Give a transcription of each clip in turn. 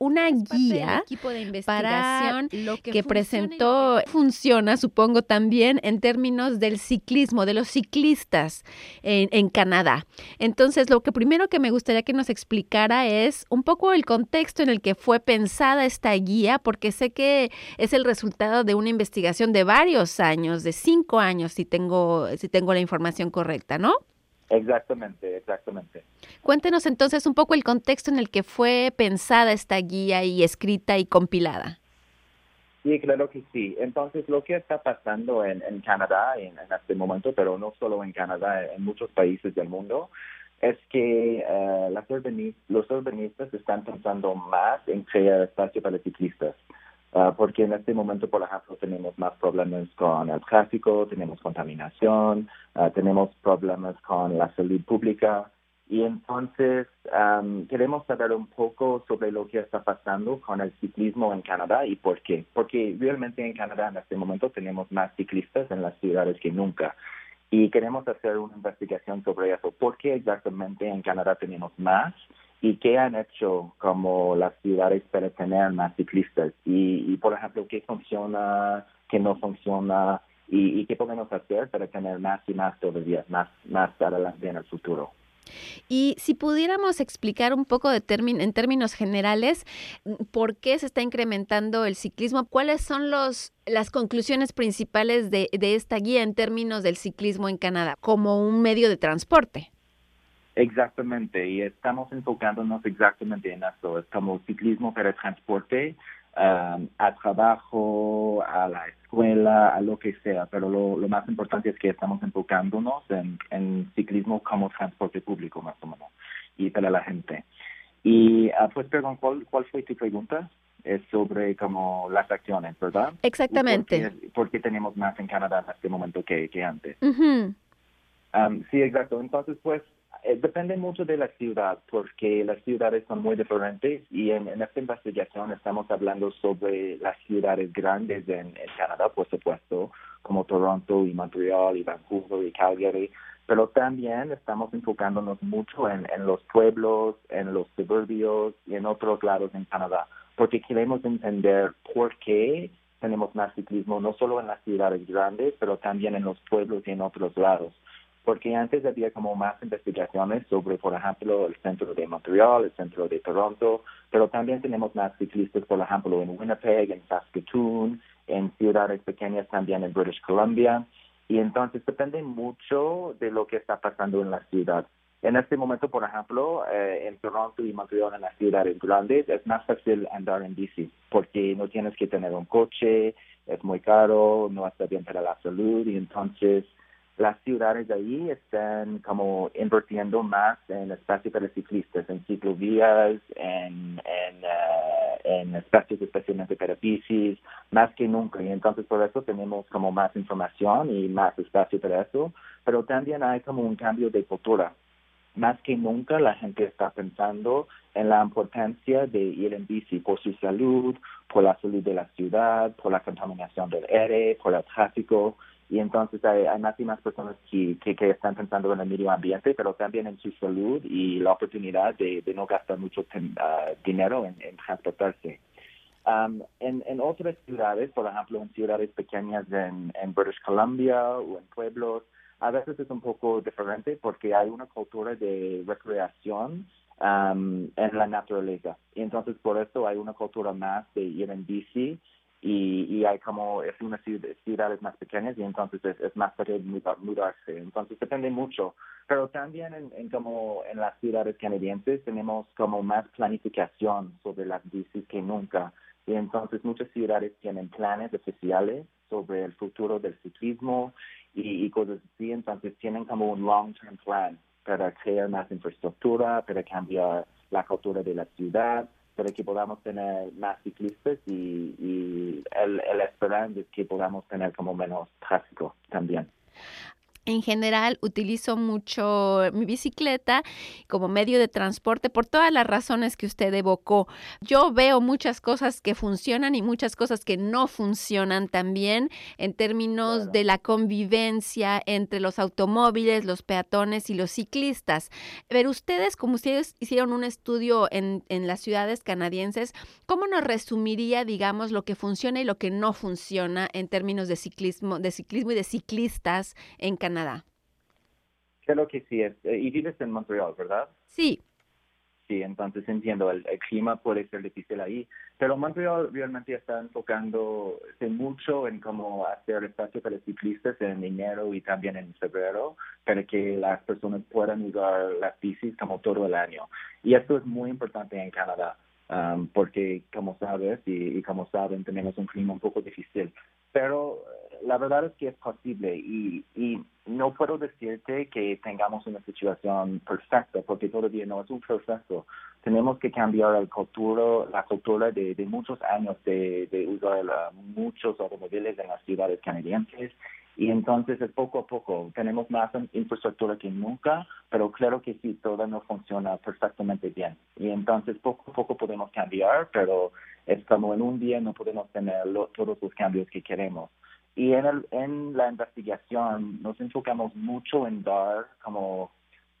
una guía para lo que, presentó funciona, supongo, también en términos del ciclismo, de los ciclistas en, en Canadá. Entonces, lo que primero que me gustaría que nos explicara es un poco el contexto en el que fue pensada esta guía, porque sé que es el resultado de una investigación de varios años, de cinco años, si tengo, si tengo la información correcta, ¿no? Exactamente, exactamente. Cuéntenos entonces un poco el contexto en el que fue pensada esta guía y escrita y compilada. Sí, claro que sí. Entonces, lo que está pasando en, Canadá en, este momento, pero no solo en Canadá, en muchos países del mundo, es que uh, los urbanistas están pensando más en crear espacio para ciclistas. Ah, porque en este momento, por ejemplo, tenemos más problemas con el tráfico, tenemos contaminación, ah, tenemos problemas con la salud pública. Y entonces queremos saber un poco sobre lo que está pasando con el ciclismo en Canadá y por qué. Porque realmente en Canadá en este momento tenemos más ciclistas en las ciudades que nunca. Y queremos hacer una investigación sobre eso. ¿Por qué exactamente en Canadá tenemos más? y qué han hecho como las ciudades para tener más ciclistas y, por ejemplo qué funciona, qué no funciona y, qué podemos hacer para tener más y más todavía, más, más adelante en el futuro. Y si pudiéramos explicar un poco de en términos generales por qué se está incrementando el ciclismo, cuáles son los, las conclusiones principales de, de esta guía en términos del ciclismo en Canadá como un medio de transporte. Exactamente, y estamos enfocándonos exactamente en eso. Es como ciclismo para transporte, um, a trabajo, a la escuela, a lo que sea, pero lo, lo más importante es que estamos enfocándonos en, en, ciclismo como transporte público, más o menos, y para la gente. Y uh, pues, perdón, ¿cuál, ¿cuál fue tu pregunta? Es sobre como las acciones, ¿verdad? Exactamente. Porque, tenemos más en Canadá en este momento que, que antes. Um, sí, exacto. Entonces, pues, depende mucho de la ciudad, porque las ciudades son muy diferentes y en, esta investigación estamos hablando sobre las ciudades grandes en, Canadá, por supuesto, como Toronto y Montreal y Vancouver y Calgary, pero también estamos enfocándonos mucho en, en los pueblos, en los suburbios y en otros lados en Canadá, porque queremos entender por qué tenemos más ciclismo, no solo en las ciudades grandes, pero también en los pueblos y en otros lados porque antes había como más investigaciones sobre, por ejemplo, el centro de Montreal, el centro de Toronto, pero también tenemos más ciclistas, por ejemplo, en Winnipeg, en Saskatoon, en ciudades pequeñas también en British Columbia, y entonces depende mucho de lo que está pasando en la ciudad. En este momento, por ejemplo, eh, en Toronto y Montreal, en las ciudades grandes, es más fácil andar en bici, porque no tienes que tener un coche, es muy caro, no está bien para la salud, y entonces las ciudades de ahí están como invirtiendo más en espacios para ciclistas, en ciclovías, en, en, en espacios especialmente para bicis, más que nunca. Y entonces por eso tenemos como más información y más espacio para eso, pero también hay como un cambio de cultura. Más que nunca la gente está pensando en la importancia de ir en bici por su salud, por la salud de la ciudad, por la contaminación del aire, por el tráfico y entonces hay, más y más personas que, que, están pensando en el medio ambiente, pero también en su salud y la oportunidad de, no gastar mucho ah, dinero en, transportarse. Um, en, en otras ciudades, por ejemplo, en ciudades pequeñas en, en British Columbia o en pueblos, a veces es un poco diferente porque hay una cultura de recreación um, en la naturaleza. Y entonces por eso hay una cultura más de ir en bici y, y hay como, es una ciudad, ciudades más pequeñas y entonces es, más fácil mudarse. Entonces depende mucho. Pero también en, en, como en las ciudades canadienses tenemos como más planificación sobre las bicis que nunca. Y entonces muchas ciudades tienen planes especiales sobre el futuro del ciclismo y, y cosas así. Entonces tienen como un long-term plan para crear más infraestructura, para cambiar la cultura de la ciudad para que podamos tener más ciclistas y, el, el esperando es que podamos tener como menos tráfico también. En general utilizo mucho mi bicicleta como medio de transporte por todas las razones que usted evocó. Yo veo muchas cosas que funcionan y muchas cosas que no funcionan también en términos de la convivencia entre los automóviles, los peatones y los ciclistas. Pero ustedes, como ustedes hicieron un estudio en, en las ciudades canadienses, ¿cómo nos resumiría, digamos, lo que funciona y lo que no funciona en términos de ciclismo, de ciclismo y de ciclistas en Canadá? Canadá. Creo que sí. Es, eh, y vives en Montreal, ¿verdad? Sí. Sí, entonces entiendo, el, clima puede ser difícil ahí, pero Montreal realmente está enfocándose mucho en cómo hacer espacio para ciclistas en enero y también en febrero, para que las personas puedan usar las bicis como todo el año. Y esto es muy importante en Canadá. Um, porque como sabes y, como saben tenemos un clima un poco difícil, pero la verdad es que es posible y, y no puedo decirte que tengamos una situación perfecta porque todavía no es un proceso. Tenemos que cambiar el cultura, la cultura de, de muchos años de, de usar muchos automóviles en las ciudades canadienses y entonces es poco a poco. Tenemos más infraestructura que nunca, pero claro que sí, todo no funciona perfectamente bien. Y entonces poco a poco podemos cambiar, pero es como en un día no podemos tener todos los cambios que queremos. Y en, el, en la investigación nos enfocamos mucho en dar como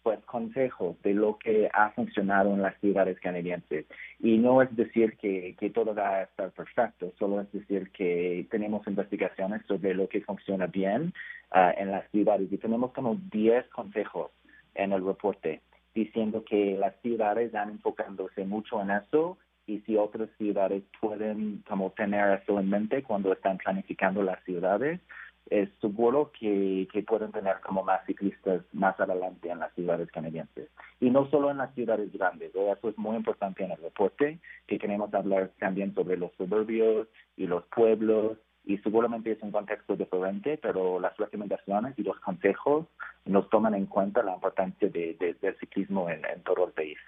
pues consejos de lo que ha funcionado en las ciudades canadienses. Y no es decir que, que todo va a estar perfecto, solo es decir que tenemos investigaciones sobre lo que funciona bien ah, en las ciudades y tenemos como 10 consejos en el reporte diciendo que las ciudades han enfocándose mucho en eso y si otras ciudades pueden como tener eso en mente cuando están planificando las ciudades, es seguro que, que pueden tener como más ciclistas más adelante en las ciudades canadienses. Y no solo en las ciudades grandes, eso es muy importante en el reporte, que queremos hablar también sobre los suburbios y los pueblos, y seguramente es un contexto diferente, pero las recomendaciones y los consejos nos toman en cuenta la importancia de, del ciclismo en todo el país.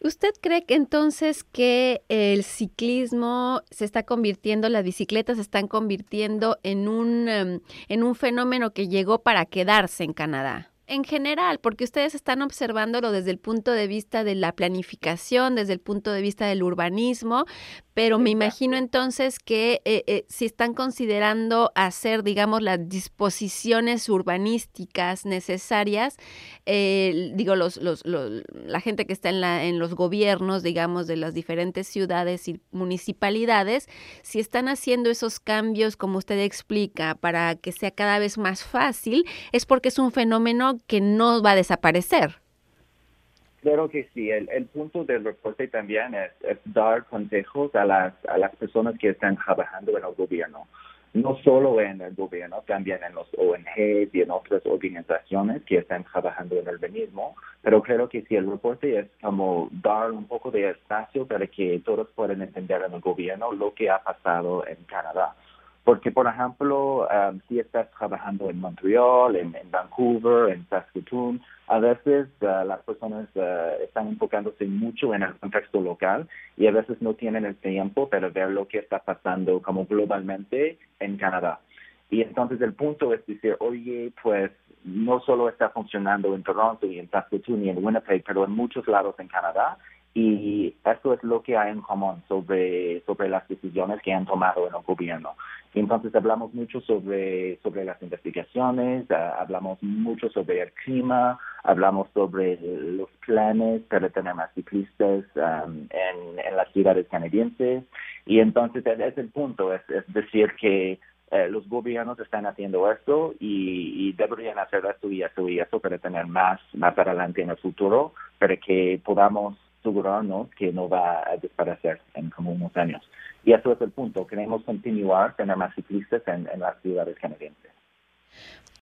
¿Usted cree que entonces que el ciclismo se está convirtiendo, las bicicletas se están convirtiendo en un, em, en un fenómeno que llegó para quedarse en Canadá? en general, porque ustedes están observándolo desde el punto de vista de la planificación, desde el punto de vista del urbanismo, pero me imagino entonces que eh, eh, si están considerando hacer, digamos, las disposiciones urbanísticas necesarias, eh, digo, los, los, la gente que está en, la, en los gobiernos, digamos, de las diferentes ciudades y municipalidades, si están haciendo esos cambios, como usted explica, para que sea cada vez más fácil, es porque es un fenómeno que no va a desaparecer. Claro que sí. El, el punto del reporte también es, dar consejos a las, a las personas que están trabajando en el gobierno. No solo en el gobierno, también en los ONGs y en otras organizaciones que están trabajando en el urbanismo. Pero creo que sí, el reporte es como dar un poco de espacio para que todos puedan entender en el gobierno lo que ha pasado en Canadá. Porque, por ejemplo, um, si estás trabajando en Montreal, en, Vancouver, en Saskatoon, a veces uh, las personas uh, están enfocándose mucho en el contexto local y a veces no tienen el tiempo para ver lo que está pasando como globalmente en Canadá. Y entonces el punto es decir, oye, pues no solo está funcionando en Toronto y en Saskatoon y en Winnipeg, pero en muchos lados en Canadá y esto es lo que hay en común sobre, sobre las decisiones que han tomado en el gobierno. Entonces hablamos mucho sobre, sobre las investigaciones, ah, hablamos mucho sobre el clima, hablamos sobre los planes para tener más ciclistas en, las ciudades canadienses y entonces es el punto, es, decir que eh, los gobiernos están haciendo esto y, y, deberían hacer esto y eso y eso para tener más, más adelante en el futuro, para que podamos asegurarnos que no va a desaparecer en como unos años. Y eso es el punto. Queremos continuar tener más ciclistas en, las ciudades canadienses.